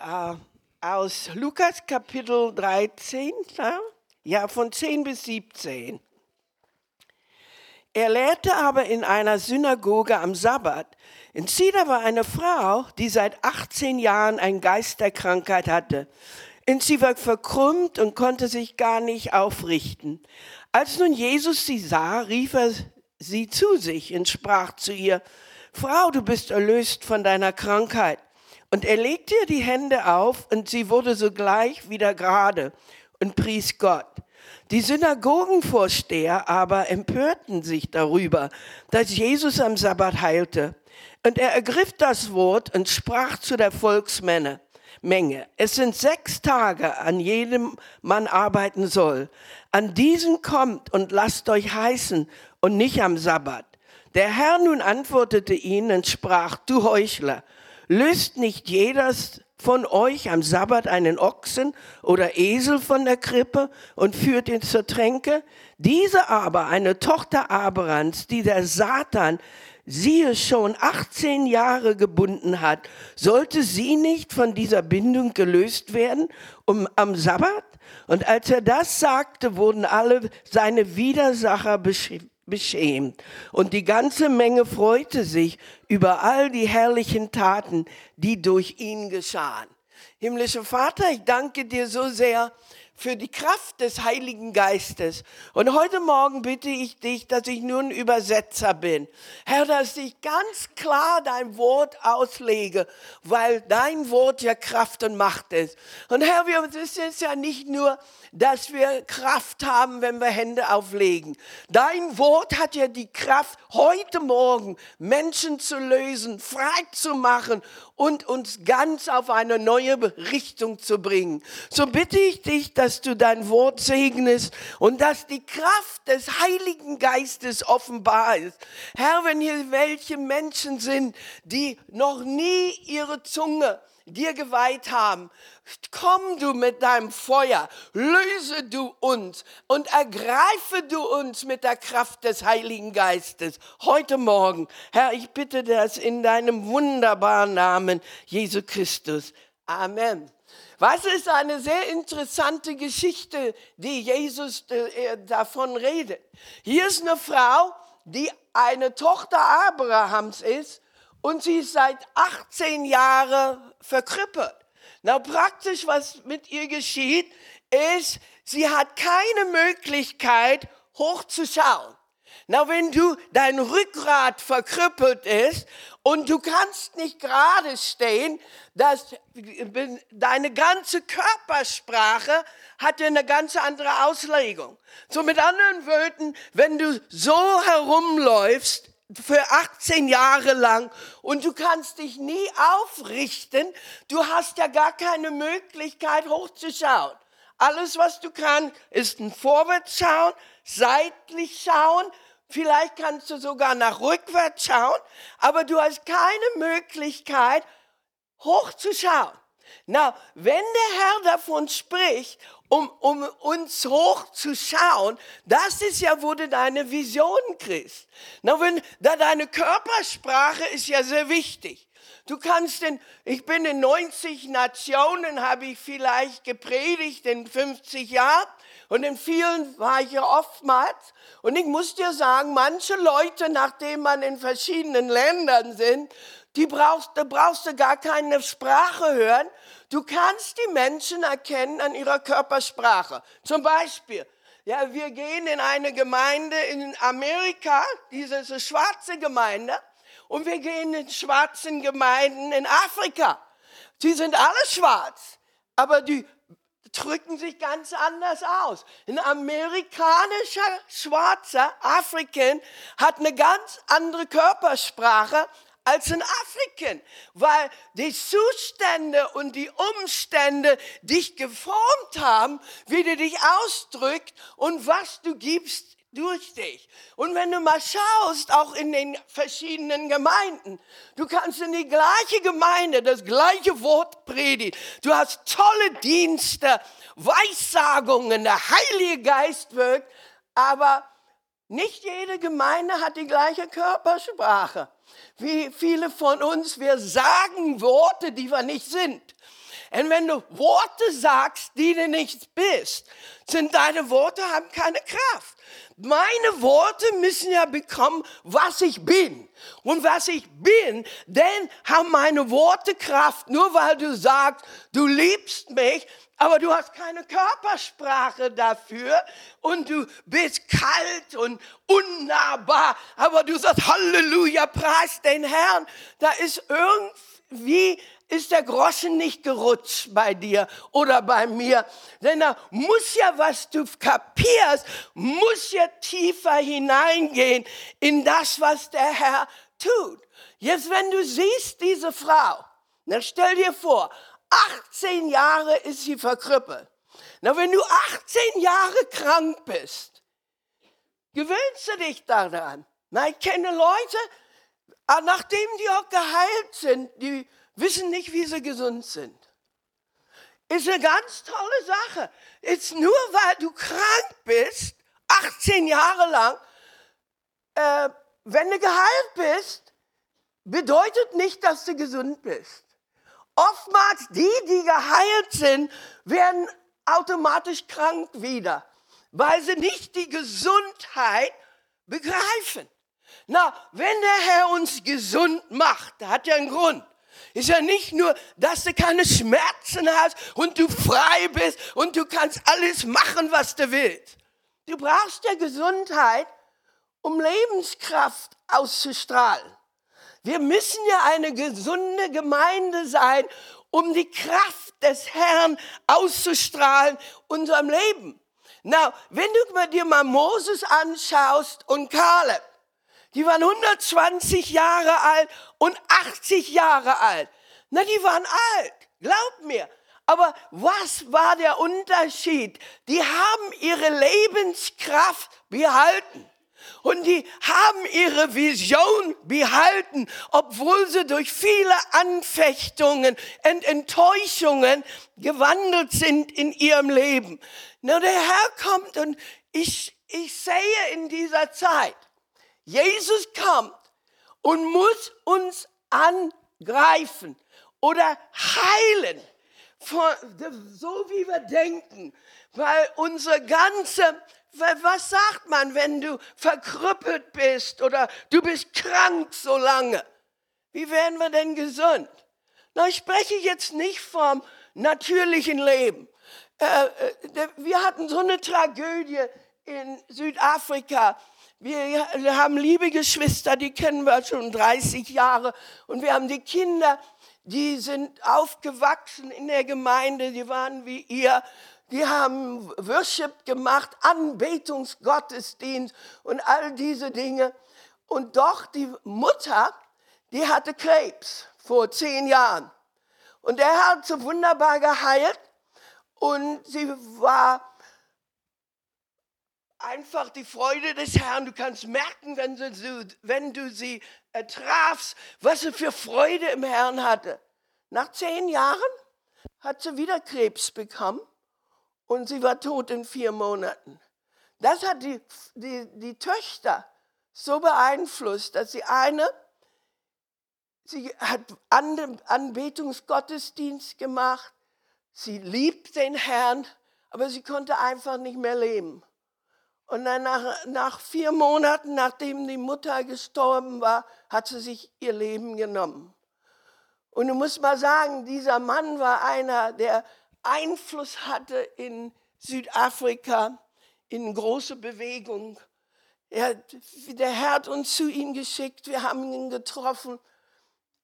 äh, aus Lukas Kapitel 13, ja, von 10 bis 17. Er lehrte aber in einer Synagoge am Sabbat. In Sida war eine Frau, die seit 18 Jahren ein Geist der Krankheit hatte. Und sie war verkrümmt und konnte sich gar nicht aufrichten. Als nun Jesus sie sah, rief er sie zu sich und sprach zu ihr, Frau, du bist erlöst von deiner Krankheit. Und er legte ihr die Hände auf und sie wurde sogleich wieder gerade und pries Gott. Die Synagogenvorsteher aber empörten sich darüber, dass Jesus am Sabbat heilte. Und er ergriff das Wort und sprach zu der Volksmenge, Menge. Es sind sechs Tage, an jedem man arbeiten soll. An diesen kommt und lasst euch heißen und nicht am Sabbat. Der Herr nun antwortete ihnen und sprach, du Heuchler, löst nicht jeder von euch am Sabbat einen Ochsen oder Esel von der Krippe und führt ihn zur Tränke? Diese aber, eine Tochter Abrahams, die der Satan siehe schon 18 Jahre gebunden hat, sollte sie nicht von dieser Bindung gelöst werden um, am Sabbat? Und als er das sagte, wurden alle seine Widersacher beschämt. Und die ganze Menge freute sich über all die herrlichen Taten, die durch ihn geschahen. Himmlischer Vater, ich danke dir so sehr für die Kraft des Heiligen Geistes. Und heute Morgen bitte ich dich, dass ich nur ein Übersetzer bin. Herr, dass ich ganz klar dein Wort auslege, weil dein Wort ja Kraft und Macht ist. Und Herr, es ist ja nicht nur, dass wir Kraft haben, wenn wir Hände auflegen. Dein Wort hat ja die Kraft, heute Morgen Menschen zu lösen, frei zu machen und uns ganz auf eine neue Richtung zu bringen. So bitte ich dich, dass du dein Wort segnest und dass die Kraft des Heiligen Geistes offenbar ist. Herr, wenn hier welche Menschen sind, die noch nie ihre Zunge dir geweiht haben, komm du mit deinem Feuer, löse du uns und ergreife du uns mit der Kraft des Heiligen Geistes heute Morgen. Herr, ich bitte das in deinem wunderbaren Namen, Jesu Christus. Amen. Was ist eine sehr interessante Geschichte, die Jesus äh, davon redet? Hier ist eine Frau, die eine Tochter Abrahams ist und sie ist seit 18 Jahren verkrüppelt. Na, praktisch, was mit ihr geschieht, ist, sie hat keine Möglichkeit, hochzuschauen. Na, wenn du dein Rückgrat verkrüppelt ist und du kannst nicht gerade stehen, dass deine ganze Körpersprache hat eine ganz andere Auslegung. So mit anderen Worten, wenn du so herumläufst, für 18 Jahre lang und du kannst dich nie aufrichten. Du hast ja gar keine Möglichkeit hochzuschauen. Alles, was du kannst, ist ein Vorwärts schauen, seitlich schauen. Vielleicht kannst du sogar nach rückwärts schauen, aber du hast keine Möglichkeit hochzuschauen. Na, wenn der Herr davon spricht um, um uns hochzuschauen, das ist ja, wo du deine Vision kriegst. Na, wenn, da deine Körpersprache ist ja sehr wichtig. Du kannst in, ich bin in 90 Nationen, habe ich vielleicht gepredigt in 50 Jahren und in vielen war ich ja oftmals. Und ich muss dir sagen, manche Leute, nachdem man in verschiedenen Ländern sind, die brauchst, da brauchst du gar keine Sprache hören. Du kannst die Menschen erkennen an ihrer Körpersprache. Zum Beispiel, ja, wir gehen in eine Gemeinde in Amerika, diese ist eine schwarze Gemeinde, und wir gehen in schwarzen Gemeinden in Afrika. Sie sind alle schwarz, aber die drücken sich ganz anders aus. Ein amerikanischer schwarzer Afrikan hat eine ganz andere Körpersprache als in Afrika, weil die Zustände und die Umstände dich geformt haben, wie du dich ausdrückt und was du gibst durch dich. Und wenn du mal schaust, auch in den verschiedenen Gemeinden, du kannst in die gleiche Gemeinde das gleiche Wort predigen. Du hast tolle Dienste, Weissagungen, der Heilige Geist wirkt, aber nicht jede Gemeinde hat die gleiche Körpersprache. Wie viele von uns, wir sagen Worte, die wir nicht sind. Und wenn du Worte sagst, die du nicht bist, sind deine Worte haben keine Kraft. Meine Worte müssen ja bekommen, was ich bin. Und was ich bin, denn haben meine Worte Kraft. Nur weil du sagst, du liebst mich, aber du hast keine Körpersprache dafür und du bist kalt und unnahbar, aber du sagst Halleluja, preis den Herrn. Da ist irgendwie ist der Groschen nicht gerutscht bei dir oder bei mir. Denn da muss ja, was du kapierst, muss ja tiefer hineingehen in das, was der Herr tut. Jetzt, wenn du siehst diese Frau, dann stell dir vor, 18 Jahre ist sie verkrüppelt. Na, wenn du 18 Jahre krank bist, gewöhnst du dich daran. Na, ich kenne Leute, ah, nachdem die auch geheilt sind, die wissen nicht, wie sie gesund sind. Ist eine ganz tolle Sache. Ist nur weil du krank bist, 18 Jahre lang, äh, wenn du geheilt bist, bedeutet nicht, dass du gesund bist. Oftmals die, die geheilt sind, werden automatisch krank wieder, weil sie nicht die Gesundheit begreifen. Na, wenn der Herr uns gesund macht, hat ja einen Grund. Ist ja nicht nur, dass du keine Schmerzen hast und du frei bist und du kannst alles machen, was du willst. Du brauchst ja Gesundheit, um Lebenskraft auszustrahlen. Wir müssen ja eine gesunde Gemeinde sein, um die Kraft des Herrn auszustrahlen unserem Leben. Na, wenn du dir mal Moses anschaust und Kaleb, die waren 120 Jahre alt und 80 Jahre alt. Na, die waren alt, glaub mir. Aber was war der Unterschied? Die haben ihre Lebenskraft behalten. Und die haben ihre Vision behalten, obwohl sie durch viele Anfechtungen und Enttäuschungen gewandelt sind in ihrem Leben. Na, der Herr kommt und ich, ich sehe in dieser Zeit, Jesus kommt und muss uns angreifen oder heilen, so wie wir denken, weil unsere ganze was sagt man, wenn du verkrüppelt bist oder du bist krank so lange? Wie werden wir denn gesund? Na, ich spreche jetzt nicht vom natürlichen Leben. Äh, äh, wir hatten so eine Tragödie in Südafrika. Wir haben liebe Geschwister, die kennen wir schon 30 Jahre. Und wir haben die Kinder, die sind aufgewachsen in der Gemeinde, die waren wie ihr die haben Worship gemacht, Anbetungsgottesdienst und all diese Dinge. Und doch die Mutter, die hatte Krebs vor zehn Jahren. Und er hat sie wunderbar geheilt und sie war einfach die Freude des Herrn. Du kannst merken, wenn du, wenn du sie trafst, was sie für Freude im Herrn hatte. Nach zehn Jahren hat sie wieder Krebs bekommen und sie war tot in vier Monaten. Das hat die, die, die Töchter so beeinflusst, dass sie eine, sie hat Anbetungsgottesdienst gemacht, sie liebt den Herrn, aber sie konnte einfach nicht mehr leben. Und dann nach, nach vier Monaten, nachdem die Mutter gestorben war, hat sie sich ihr Leben genommen. Und du musst mal sagen, dieser Mann war einer, der Einfluss hatte in Südafrika, in große Bewegung. Er, der Herr hat uns zu ihm geschickt, wir haben ihn getroffen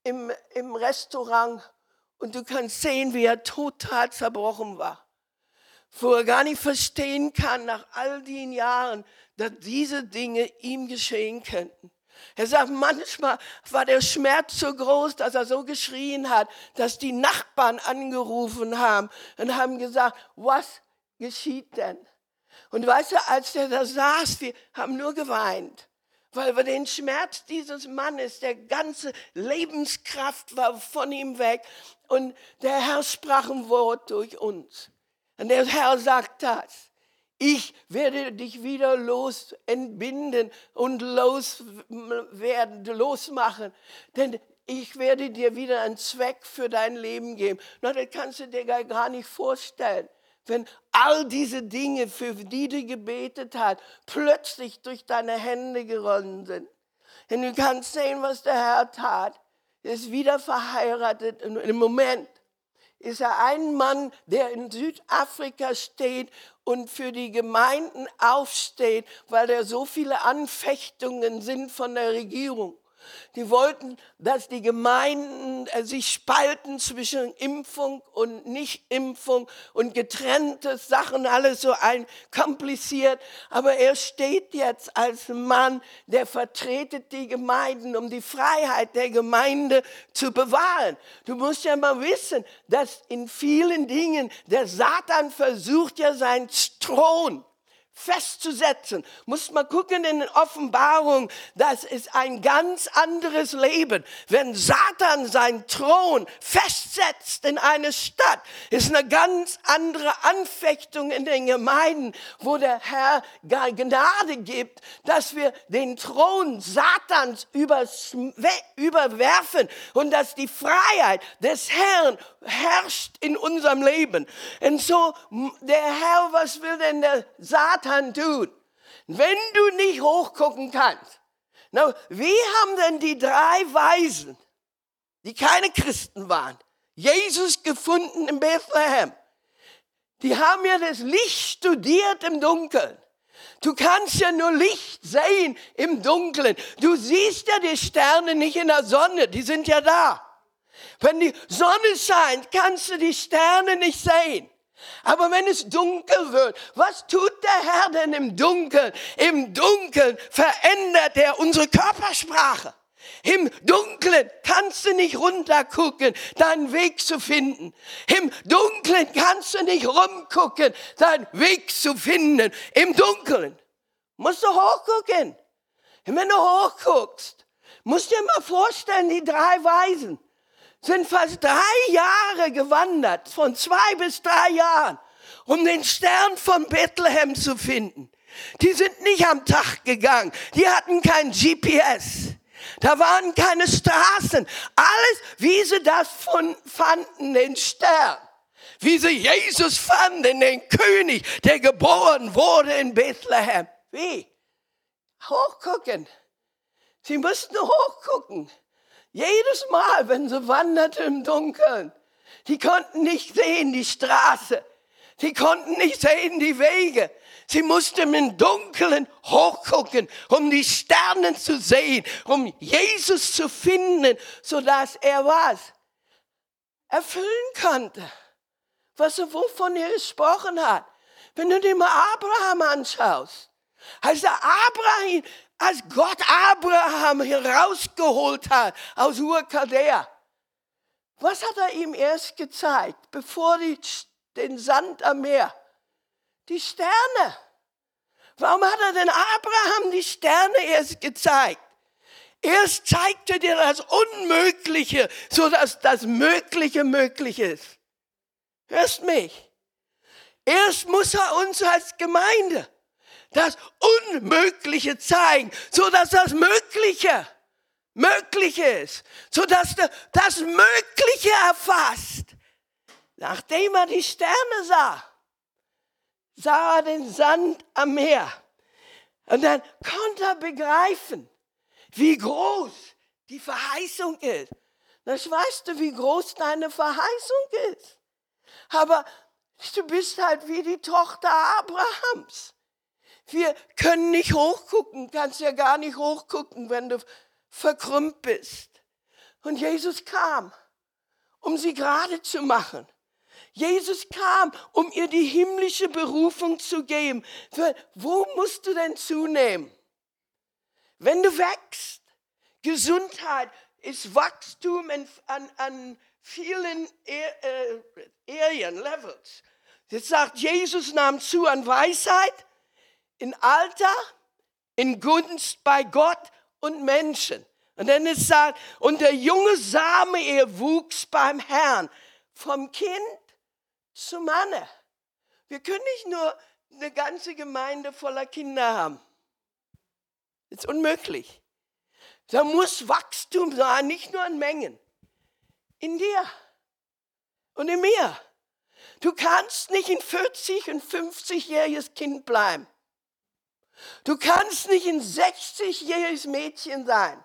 im, im Restaurant und du kannst sehen, wie er total zerbrochen war. Wo er gar nicht verstehen kann, nach all den Jahren, dass diese Dinge ihm geschehen könnten. Er sagt, manchmal war der Schmerz so groß, dass er so geschrien hat, dass die Nachbarn angerufen haben und haben gesagt, was geschieht denn? Und weißt du, als der da saß, wir haben nur geweint, weil über den Schmerz dieses Mannes, der ganze Lebenskraft war von ihm weg und der Herr sprach ein Wort durch uns. Und der Herr sagt das. Ich werde dich wieder los entbinden und loswerden, losmachen. Denn ich werde dir wieder einen Zweck für dein Leben geben. Na, das kannst du dir gar nicht vorstellen. Wenn all diese Dinge, für die du gebetet hast, plötzlich durch deine Hände gerollt sind. Und du kannst sehen, was der Herr tat. Er ist wieder verheiratet. Im Moment ist er ein Mann, der in Südafrika steht und für die Gemeinden aufsteht, weil er so viele Anfechtungen sind von der Regierung. Die wollten, dass die Gemeinden äh, sich spalten zwischen Impfung und Nichtimpfung und getrennte Sachen, alles so ein kompliziert. Aber er steht jetzt als Mann, der vertretet die Gemeinden, um die Freiheit der Gemeinde zu bewahren. Du musst ja mal wissen, dass in vielen Dingen der Satan versucht ja seinen Thron festzusetzen. Muss man gucken in den Offenbarungen, das ist ein ganz anderes Leben. Wenn Satan seinen Thron festsetzt in eine Stadt, ist eine ganz andere Anfechtung in den Gemeinden, wo der Herr Gnade gibt, dass wir den Thron Satans überwerfen und dass die Freiheit des Herrn herrscht in unserem Leben. Und so, der Herr, was will denn der Satan tun? Wenn du nicht hochgucken kannst. Na, wie haben denn die drei Weisen, die keine Christen waren, Jesus gefunden in Bethlehem? Die haben ja das Licht studiert im Dunkeln. Du kannst ja nur Licht sehen im Dunkeln. Du siehst ja die Sterne nicht in der Sonne, die sind ja da. Wenn die Sonne scheint, kannst du die Sterne nicht sehen. Aber wenn es dunkel wird, was tut der Herr denn im Dunkeln? Im Dunkeln verändert er unsere Körpersprache. Im Dunkeln kannst du nicht runtergucken, deinen Weg zu finden. Im Dunkeln kannst du nicht rumgucken, deinen Weg zu finden. Im Dunkeln musst du hochgucken. Und wenn du hochguckst, musst du dir mal vorstellen, die drei Weisen sind fast drei Jahre gewandert, von zwei bis drei Jahren, um den Stern von Bethlehem zu finden. Die sind nicht am Tag gegangen, die hatten kein GPS. Da waren keine Straßen. Alles, wie sie das von, fanden, den Stern. Wie sie Jesus fanden, den König, der geboren wurde in Bethlehem. Wie? Hochgucken. Sie mussten hochgucken. Jedes Mal, wenn sie wanderte im Dunkeln, die konnten nicht sehen die Straße. Sie konnten nicht sehen die Wege. Sie mussten im Dunkeln hochgucken, um die Sterne zu sehen, um Jesus zu finden, sodass er was erfüllen konnte, was er wovon er gesprochen hat. Wenn du dir mal Abraham anschaust, heißt er Abraham, als Gott Abraham herausgeholt hat aus Ur Chaldea, was hat er ihm erst gezeigt, bevor die, den Sand am Meer? Die Sterne. Warum hat er denn Abraham die Sterne erst gezeigt? Erst zeigte dir das Unmögliche, so dass das Mögliche möglich ist. Hörst mich? Erst muss er uns als Gemeinde das Unmögliche zeigen, so dass das Mögliche möglich ist, so dass du das Mögliche erfasst. Nachdem er die Sterne sah, sah er den Sand am Meer. Und dann konnte er begreifen, wie groß die Verheißung ist. Das weißt du, wie groß deine Verheißung ist. Aber du bist halt wie die Tochter Abrahams. Wir können nicht hochgucken, kannst ja gar nicht hochgucken, wenn du verkrümmt bist. Und Jesus kam, um sie gerade zu machen. Jesus kam, um ihr die himmlische Berufung zu geben. Wo musst du denn zunehmen? Wenn du wächst, Gesundheit ist Wachstum an, an vielen Areas, Levels. Jetzt sagt Jesus nahm zu an Weisheit, in Alter, in Gunst bei Gott und Menschen. Und dann ist sagt, und der junge Same, er wuchs beim Herrn, vom Kind zum Manne. Wir können nicht nur eine ganze Gemeinde voller Kinder haben. Das ist unmöglich. Da muss Wachstum sein, nicht nur in Mengen. In dir und in mir. Du kannst nicht ein 40- und 50-jähriges Kind bleiben. Du kannst nicht ein 60-jähriges Mädchen sein.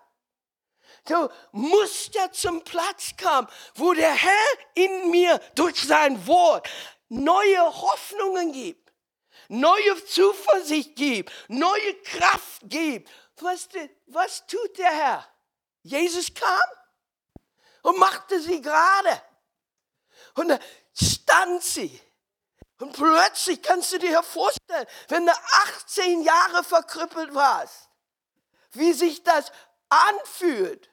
Du musst ja zum Platz kommen, wo der Herr in mir durch sein Wort neue Hoffnungen gibt, neue Zuversicht gibt, neue Kraft gibt. Was, was tut der Herr? Jesus kam und machte sie gerade. Und stand sie. Und plötzlich kannst du dir vorstellen, wenn du 18 Jahre verkrüppelt warst, wie sich das anfühlt,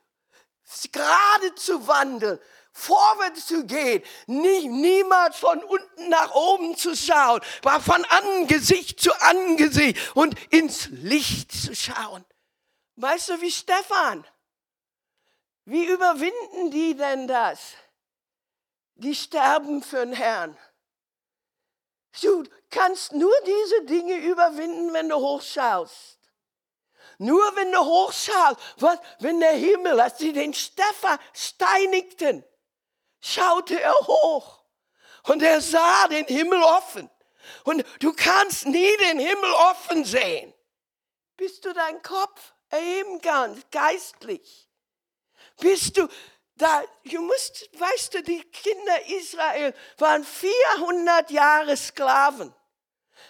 gerade zu wandeln, vorwärts zu gehen, nie, niemals von unten nach oben zu schauen, war von Angesicht zu Angesicht und ins Licht zu schauen. Weißt du, wie Stefan? Wie überwinden die denn das? Die sterben für den Herrn. Du kannst nur diese Dinge überwinden, wenn du hochschaust. Nur wenn du hochschaust, was, wenn der Himmel, als sie den Stefan steinigten, schaute er hoch und er sah den Himmel offen. Und du kannst nie den Himmel offen sehen, bis du deinen Kopf erheben kannst, geistlich. Bist du da, du musst, weißt du, die Kinder Israel waren 400 Jahre Sklaven.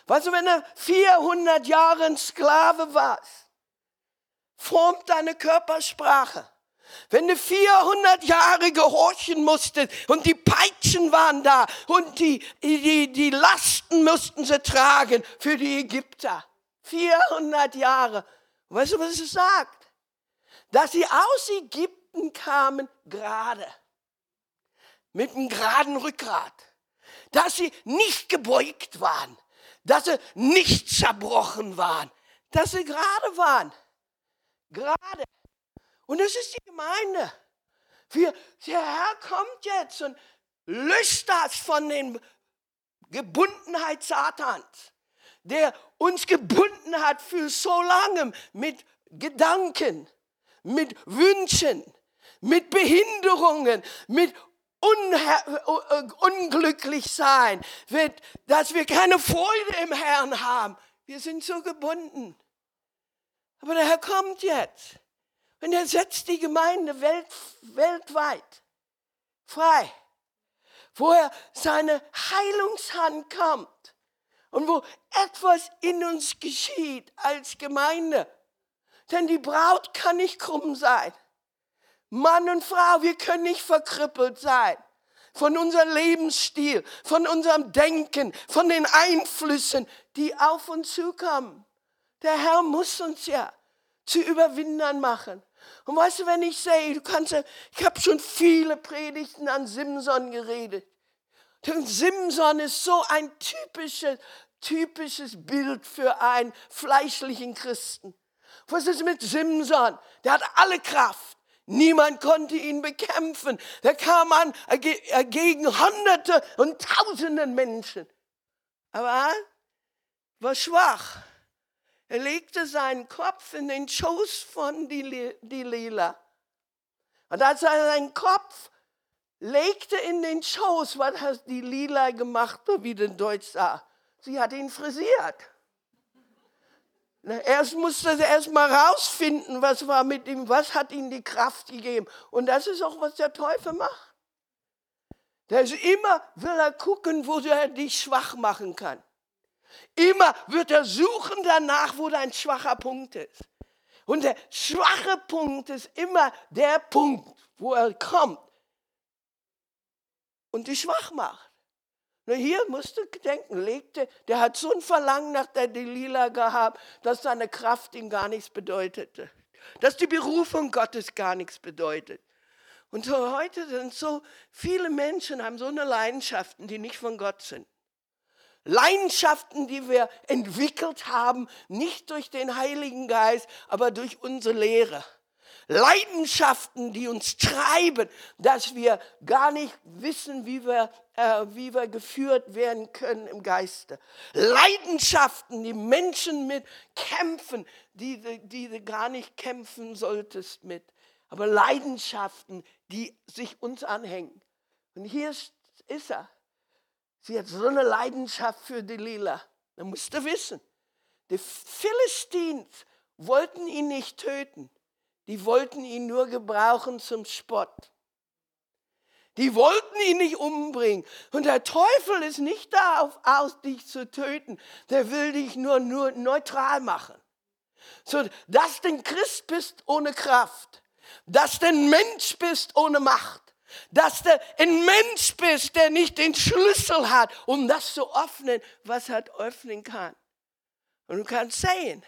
Weißt du, wenn du 400 Jahre Sklave warst, formt deine Körpersprache. Wenn du 400 Jahre gehorchen musstest und die Peitschen waren da und die, die, die Lasten mussten sie tragen für die Ägypter. 400 Jahre. Weißt du, was es sagt? Dass sie aus Ägypten kamen gerade. Mit einem geraden Rückgrat. Dass sie nicht gebeugt waren. Dass sie nicht zerbrochen waren. Dass sie gerade waren. Gerade. Und das ist die Gemeinde. Wir, der Herr kommt jetzt und löscht das von den Gebundenheit Satans, der uns gebunden hat für so lange mit Gedanken, mit Wünschen, mit Behinderungen, mit Unher unglücklich sein, dass wir keine Freude im Herrn haben. Wir sind so gebunden. Aber der Herr kommt jetzt. Und er setzt die Gemeinde welt, weltweit frei, wo er seine Heilungshand kommt und wo etwas in uns geschieht als Gemeinde. Denn die Braut kann nicht krumm sein. Mann und Frau, wir können nicht verkrüppelt sein von unserem Lebensstil, von unserem Denken, von den Einflüssen, die auf uns zukommen. Der Herr muss uns ja zu Überwindern machen. Und weißt du, wenn ich sehe, du kannst, ich habe schon viele Predigten an Simson geredet. Denn Simson ist so ein typisches, typisches Bild für einen fleischlichen Christen. Was ist mit Simson? Der hat alle Kraft. Niemand konnte ihn bekämpfen. Der kam an äh, gegen Hunderte und Tausenden Menschen. Aber er war schwach. Er legte seinen Kopf in den Schoß von Lila. Und als er seinen Kopf legte in den Schoß, was hat die Lila gemacht, wie den Deutsch sah? Sie hat ihn frisiert. Erst musste sie erst mal rausfinden, was war mit ihm, was hat ihm die Kraft gegeben. Und das ist auch, was der Teufel macht. Der ist immer, will er gucken, wo er dich schwach machen kann. Immer wird er suchen danach, wo dein schwacher Punkt ist. Und der schwache Punkt ist immer der Punkt, wo er kommt und dich schwach macht. Nur hier musst du denken, legte, der hat so ein Verlangen nach der Delila gehabt, dass seine Kraft ihm gar nichts bedeutete. Dass die Berufung Gottes gar nichts bedeutet. Und heute sind so viele Menschen, haben so eine Leidenschaften, die nicht von Gott sind. Leidenschaften, die wir entwickelt haben, nicht durch den Heiligen Geist, aber durch unsere Lehre. Leidenschaften, die uns treiben, dass wir gar nicht wissen, wie wir, äh, wie wir geführt werden können im Geiste. Leidenschaften, die Menschen mit kämpfen, die, die du gar nicht kämpfen solltest mit. Aber Leidenschaften, die sich uns anhängen. Und hier ist, ist er. Sie hat so eine Leidenschaft für Delilah. Da musst du wissen. Die Philistins wollten ihn nicht töten. Die wollten ihn nur gebrauchen zum Spott. Die wollten ihn nicht umbringen. Und der Teufel ist nicht darauf aus, dich zu töten. Der will dich nur, nur neutral machen. So, dass du ein Christ bist ohne Kraft. Dass du ein Mensch bist ohne Macht. Dass du ein Mensch bist, der nicht den Schlüssel hat, um das zu öffnen, was er öffnen kann. Und du kannst sehen,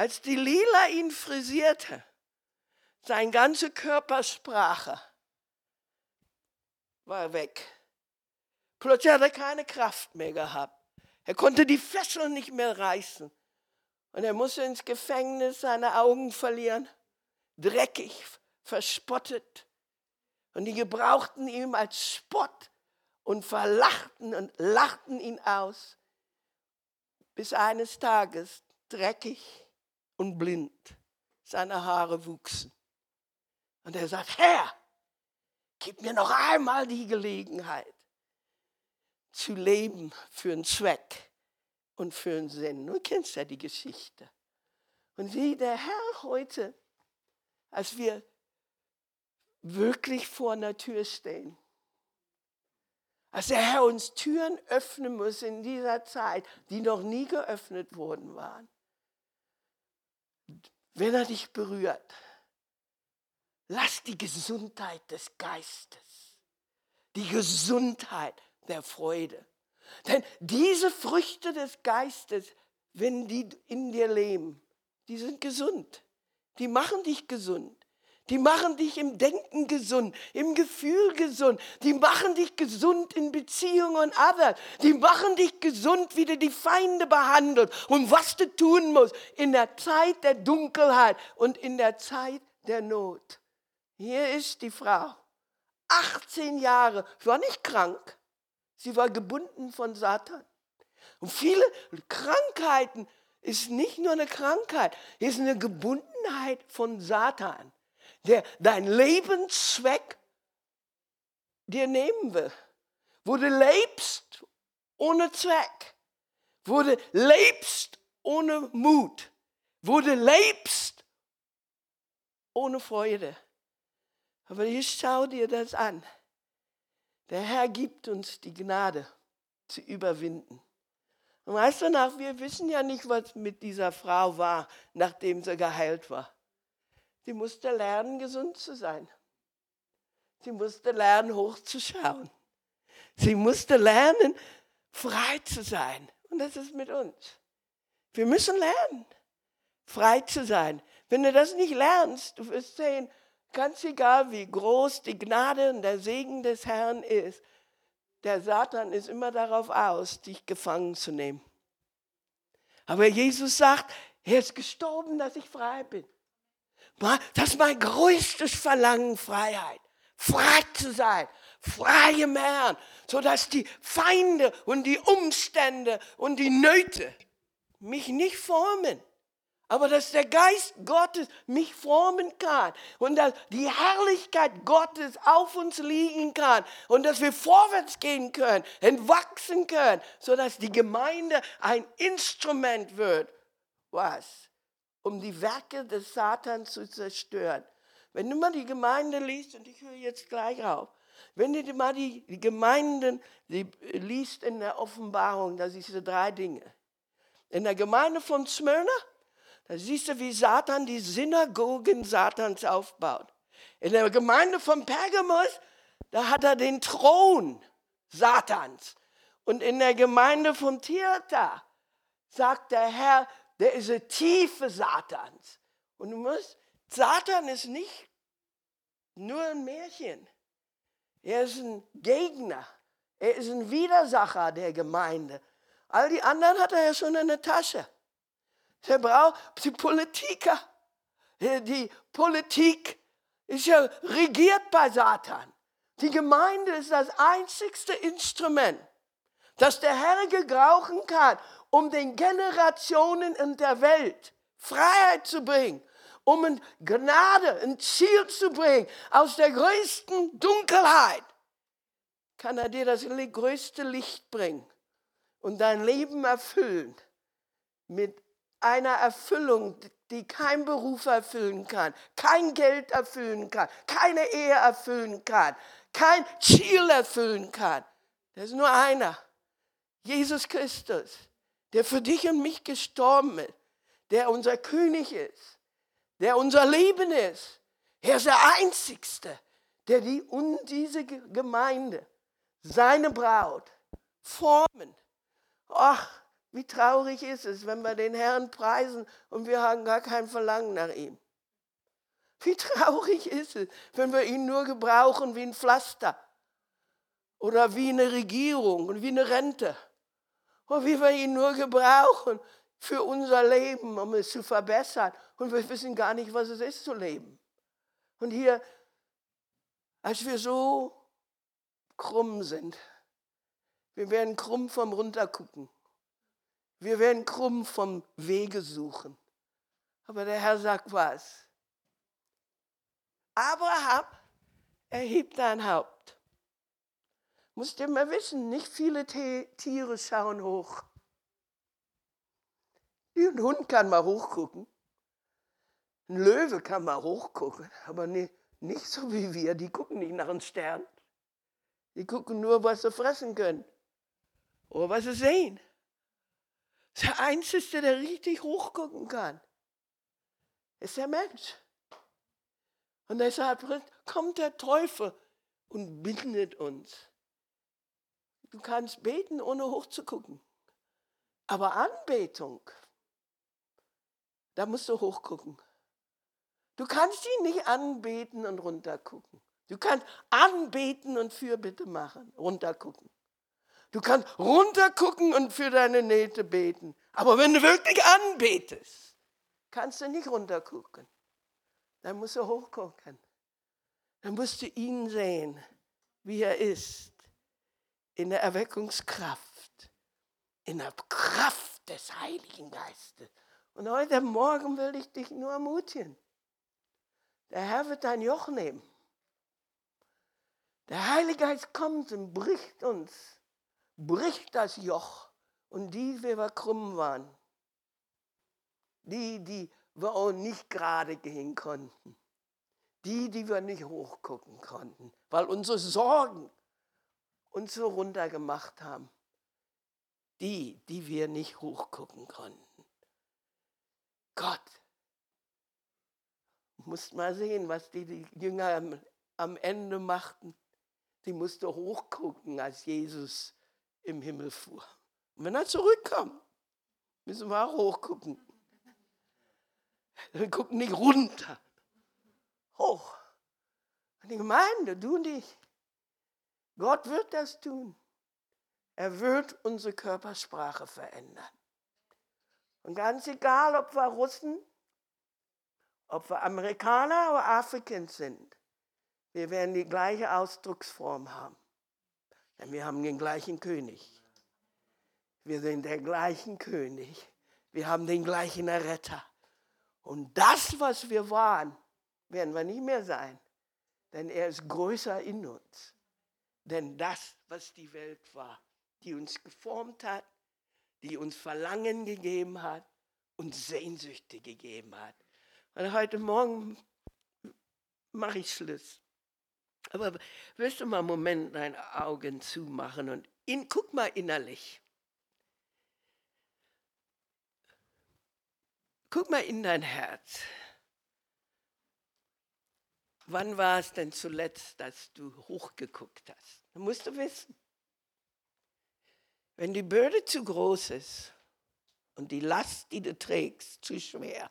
als die Lila ihn frisierte, seine ganze Körpersprache war weg. Plötzlich hat er keine Kraft mehr gehabt. Er konnte die Fesseln nicht mehr reißen. Und er musste ins Gefängnis seine Augen verlieren, dreckig, verspottet. Und die gebrauchten ihn als Spott und verlachten und lachten ihn aus, bis eines Tages dreckig und blind seine Haare wuchsen. Und er sagt, Herr, gib mir noch einmal die Gelegenheit zu leben für einen Zweck und für einen Sinn. Du kennst ja die Geschichte. Und wie der Herr heute, als wir wirklich vor einer Tür stehen, als der Herr uns Türen öffnen muss in dieser Zeit, die noch nie geöffnet worden waren. Wenn er dich berührt, lass die Gesundheit des Geistes, die Gesundheit der Freude. Denn diese Früchte des Geistes, wenn die in dir leben, die sind gesund. Die machen dich gesund. Die machen dich im Denken gesund, im Gefühl gesund. Die machen dich gesund in Beziehungen und anderen. Die machen dich gesund, wie du die Feinde behandelst und was du tun musst in der Zeit der Dunkelheit und in der Zeit der Not. Hier ist die Frau. 18 Jahre, sie war nicht krank. Sie war gebunden von Satan. Und viele Krankheiten ist nicht nur eine Krankheit, ist eine Gebundenheit von Satan der dein Lebenszweck dir nehmen will. Wo du lebst ohne Zweck. Wo du lebst ohne Mut. Wo du lebst ohne Freude. Aber ich schau dir das an. Der Herr gibt uns die Gnade zu überwinden. Und weißt du, nach, wir wissen ja nicht, was mit dieser Frau war, nachdem sie geheilt war. Sie musste lernen, gesund zu sein. Sie musste lernen, hochzuschauen. Sie musste lernen, frei zu sein. Und das ist mit uns. Wir müssen lernen, frei zu sein. Wenn du das nicht lernst, du wirst sehen, ganz egal wie groß die Gnade und der Segen des Herrn ist, der Satan ist immer darauf aus, dich gefangen zu nehmen. Aber Jesus sagt, er ist gestorben, dass ich frei bin. Das ist mein größtes Verlangen, Freiheit. Frei zu sein, freie Herrn, sodass die Feinde und die Umstände und die Nöte mich nicht formen. Aber dass der Geist Gottes mich formen kann und dass die Herrlichkeit Gottes auf uns liegen kann und dass wir vorwärts gehen können, entwachsen können, sodass die Gemeinde ein Instrument wird. Was? Um die Werke des Satans zu zerstören. Wenn du mal die Gemeinde liest, und ich höre jetzt gleich auf, wenn du mal die, die Gemeinden die liest in der Offenbarung, da siehst du drei Dinge. In der Gemeinde von Smyrna, da siehst du, wie Satan die Synagogen Satans aufbaut. In der Gemeinde von Pergamos, da hat er den Thron Satans. Und in der Gemeinde von Tirta sagt der Herr, der ist eine Tiefe Satans. Und du musst, Satan ist nicht nur ein Märchen. Er ist ein Gegner. Er ist ein Widersacher der Gemeinde. All die anderen hat er ja schon in der Tasche. Er braucht die Politiker. Äh, die Politik ist ja regiert bei Satan. Die Gemeinde ist das einzigste Instrument, das der Herr gebrauchen kann, um den Generationen in der Welt Freiheit zu bringen, um in Gnade ein Ziel zu bringen aus der größten Dunkelheit. Kann er dir das größte Licht bringen und dein Leben erfüllen mit einer Erfüllung, die kein Beruf erfüllen kann, kein Geld erfüllen kann, keine Ehe erfüllen kann, kein Ziel erfüllen kann. Da ist nur einer, Jesus Christus, der für dich und mich gestorben ist, der unser König ist, der unser Leben ist. Er ist der Einzigste, der die und diese Gemeinde, seine Braut, formen. Ach, wie traurig ist es, wenn wir den Herrn preisen und wir haben gar kein Verlangen nach ihm. Wie traurig ist es, wenn wir ihn nur gebrauchen wie ein Pflaster oder wie eine Regierung und wie eine Rente. Oder wie wir ihn nur gebrauchen für unser Leben, um es zu verbessern. Und wir wissen gar nicht, was es ist zu leben. Und hier, als wir so krumm sind, wir werden krumm vom Runtergucken. Wir werden krumm vom Wege suchen. Aber der Herr sagt was? Abraham, erhebt dein Haupt. Musst ihr mal wissen, nicht viele Tiere schauen hoch. Ein Hund kann mal hochgucken. Ein Löwe kann mal hochgucken, aber nicht, nicht so wie wir. Die gucken nicht nach einem Stern. Die gucken nur, was sie fressen können oder was sie sehen. Der Einzige, der richtig hochgucken kann, ist der Mensch. Und deshalb kommt der Teufel und bindet uns. Du kannst beten, ohne hochzugucken. Aber Anbetung, da musst du hochgucken. Du kannst ihn nicht anbeten und runtergucken. Du kannst anbeten und Fürbitte machen, runtergucken. Du kannst runtergucken und für deine Nähte beten. Aber wenn du wirklich anbetest, kannst du nicht runtergucken. Dann musst du hochgucken. Dann musst du ihn sehen, wie er ist. In der Erweckungskraft. In der Kraft des Heiligen Geistes. Und heute Morgen will ich dich nur ermutigen. Der Herr wird dein Joch nehmen. Der Heilige Geist kommt und bricht uns bricht das Joch und die, wie wir krumm waren, die, die wir auch nicht gerade gehen konnten, die, die wir nicht hochgucken konnten, weil unsere Sorgen uns so runtergemacht haben, die, die wir nicht hochgucken konnten. Gott, musst mal sehen, was die, die Jünger am, am Ende machten. Sie mussten hochgucken, als Jesus im Himmel fuhr. Und wenn er zurückkam, müssen wir auch hochgucken. Wir gucken nicht runter, hoch. Und die Gemeinde, du und ich, Gott wird das tun. Er wird unsere Körpersprache verändern. Und ganz egal, ob wir Russen, ob wir Amerikaner oder Afrikaner sind, wir werden die gleiche Ausdrucksform haben. Denn wir haben den gleichen König. Wir sind der gleichen König. Wir haben den gleichen Erretter. Und das, was wir waren, werden wir nicht mehr sein. Denn er ist größer in uns. Denn das, was die Welt war, die uns geformt hat, die uns Verlangen gegeben hat und Sehnsüchte gegeben hat. Und heute Morgen mache ich Schluss. Aber willst du mal einen Moment deine Augen zumachen und in, guck mal innerlich. Guck mal in dein Herz. Wann war es denn zuletzt, dass du hochgeguckt hast? Das musst du wissen. Wenn die Bürde zu groß ist und die Last, die du trägst, zu schwer,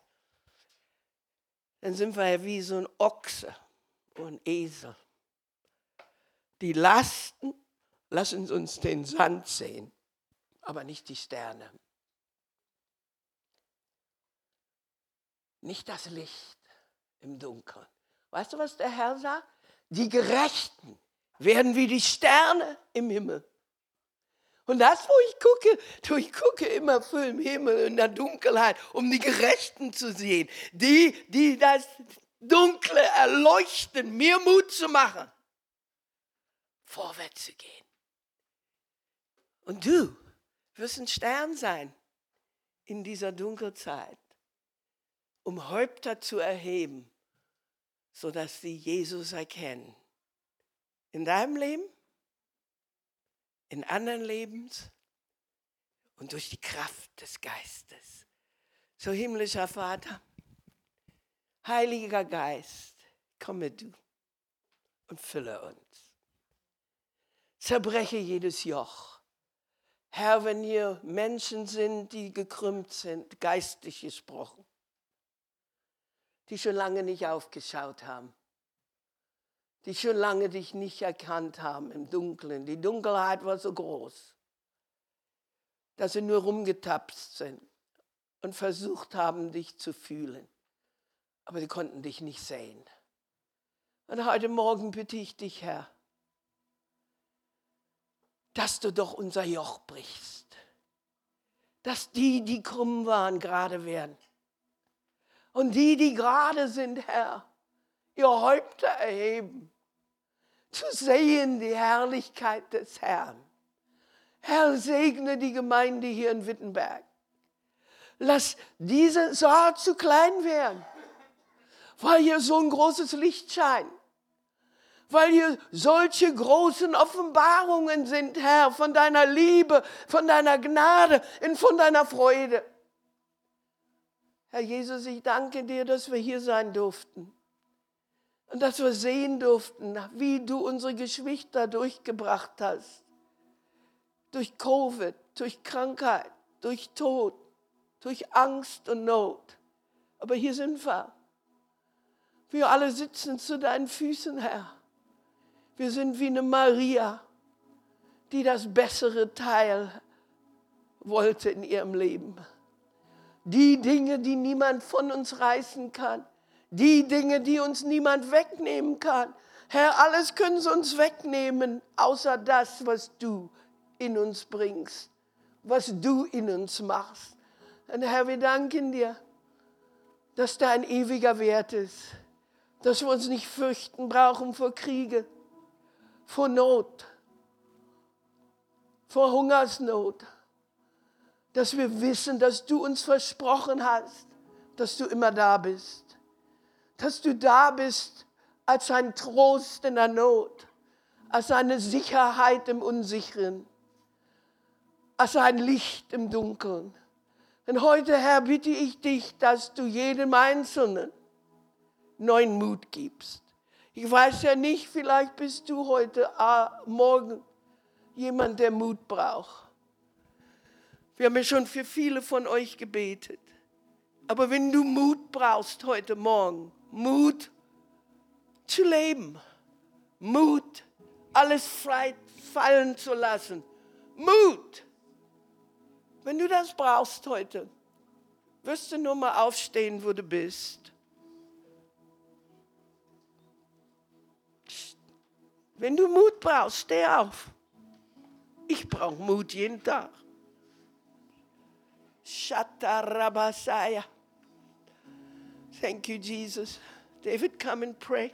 dann sind wir ja wie so ein Ochse oder ein Esel. Die Lasten lassen uns den Sand sehen, aber nicht die Sterne. Nicht das Licht. im Dunkeln. Weißt du, was der Herr sagt? Die Gerechten werden wie die Sterne im Himmel. Und das, wo ich gucke, ich gucke immer für im Himmel in der Dunkelheit, um die Gerechten zu sehen, die, die das Dunkle erleuchten, mir Mut zu machen, vorwärts zu gehen. Und du wirst ein Stern sein in dieser Dunkelzeit, um Häupter zu erheben, sodass sie Jesus erkennen. In deinem Leben, in anderen Lebens und durch die Kraft des Geistes. So himmlischer Vater, Heiliger Geist, komme du und fülle uns. Zerbreche jedes Joch. Herr, wenn hier Menschen sind, die gekrümmt sind, geistig gesprochen, die schon lange nicht aufgeschaut haben, die schon lange dich nicht erkannt haben im Dunkeln. Die Dunkelheit war so groß, dass sie nur rumgetapst sind und versucht haben, dich zu fühlen. Aber sie konnten dich nicht sehen. Und heute Morgen bitte ich dich, Herr, dass du doch unser Joch brichst. Dass die, die krumm waren, gerade werden. Und die, die gerade sind, Herr, ihr Häupter erheben, zu sehen die Herrlichkeit des Herrn. Herr, segne die Gemeinde hier in Wittenberg. Lass diese Saal zu klein werden, weil hier so ein großes Licht scheint. Weil hier solche großen Offenbarungen sind, Herr, von deiner Liebe, von deiner Gnade und von deiner Freude. Herr Jesus, ich danke dir, dass wir hier sein durften. Und dass wir sehen durften, wie du unsere Geschwister durchgebracht hast. Durch Covid, durch Krankheit, durch Tod, durch Angst und Not. Aber hier sind wir. Wir alle sitzen zu deinen Füßen, Herr. Wir sind wie eine Maria, die das bessere Teil wollte in ihrem Leben. Die Dinge, die niemand von uns reißen kann die Dinge, die uns niemand wegnehmen kann. Herr, alles können sie uns wegnehmen, außer das, was du in uns bringst, was du in uns machst. Und Herr, wir danken dir, dass da ein ewiger Wert ist, dass wir uns nicht fürchten brauchen vor Kriege, vor Not, vor Hungersnot, dass wir wissen, dass du uns versprochen hast, dass du immer da bist dass du da bist als ein Trost in der Not, als eine Sicherheit im Unsicheren, als ein Licht im Dunkeln. Und heute, Herr, bitte ich dich, dass du jedem Einzelnen neuen Mut gibst. Ich weiß ja nicht, vielleicht bist du heute, ah, morgen jemand, der Mut braucht. Wir haben ja schon für viele von euch gebetet. Aber wenn du Mut brauchst heute Morgen, Mut zu leben. Mut, alles frei fallen zu lassen. Mut. Wenn du das brauchst heute, wirst du nur mal aufstehen, wo du bist. Wenn du Mut brauchst, steh auf. Ich brauche Mut jeden Tag. Shatarabasaya. Thank you, Jesus. David, come and pray.